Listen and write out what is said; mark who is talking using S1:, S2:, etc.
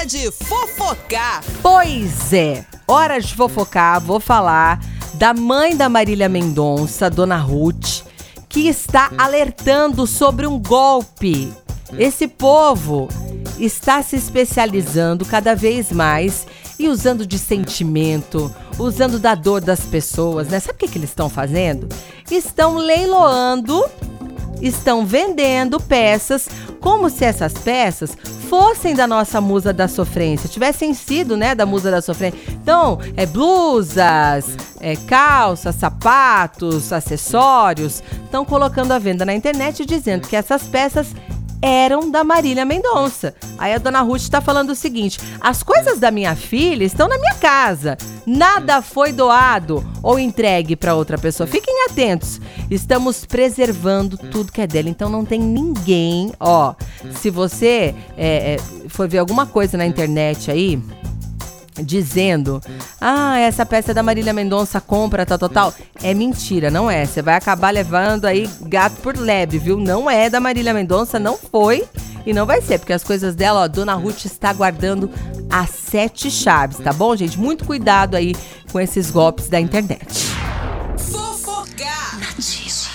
S1: hora de fofocar.
S2: Pois é, hora de fofocar, vou falar da mãe da Marília Mendonça, Dona Ruth, que está alertando sobre um golpe. Esse povo está se especializando cada vez mais e usando de sentimento, usando da dor das pessoas, né? Sabe o que, que eles estão fazendo? Estão leiloando, estão vendendo peças como se essas peças fossem da nossa musa da sofrência, tivessem sido, né, da musa da sofrência. Então, é blusas, é calças, sapatos, acessórios, estão colocando à venda na internet dizendo que essas peças eram da Marília Mendonça. Aí a dona Ruth está falando o seguinte: as coisas da minha filha estão na minha casa. Nada foi doado ou entregue para outra pessoa. Fiquem atentos. Estamos preservando tudo que é dela. Então não tem ninguém. Ó, se você é, é, for ver alguma coisa na internet aí dizendo: "Ah, essa peça é da Marília Mendonça, compra tal, tal, tal". É mentira, não é. Você vai acabar levando aí gato por lebre, viu? Não é da Marília Mendonça, não foi e não vai ser, porque as coisas dela, ó, Dona Ruth está guardando as sete chaves, tá bom, gente? Muito cuidado aí com esses golpes da internet. Fofocar. Notícia.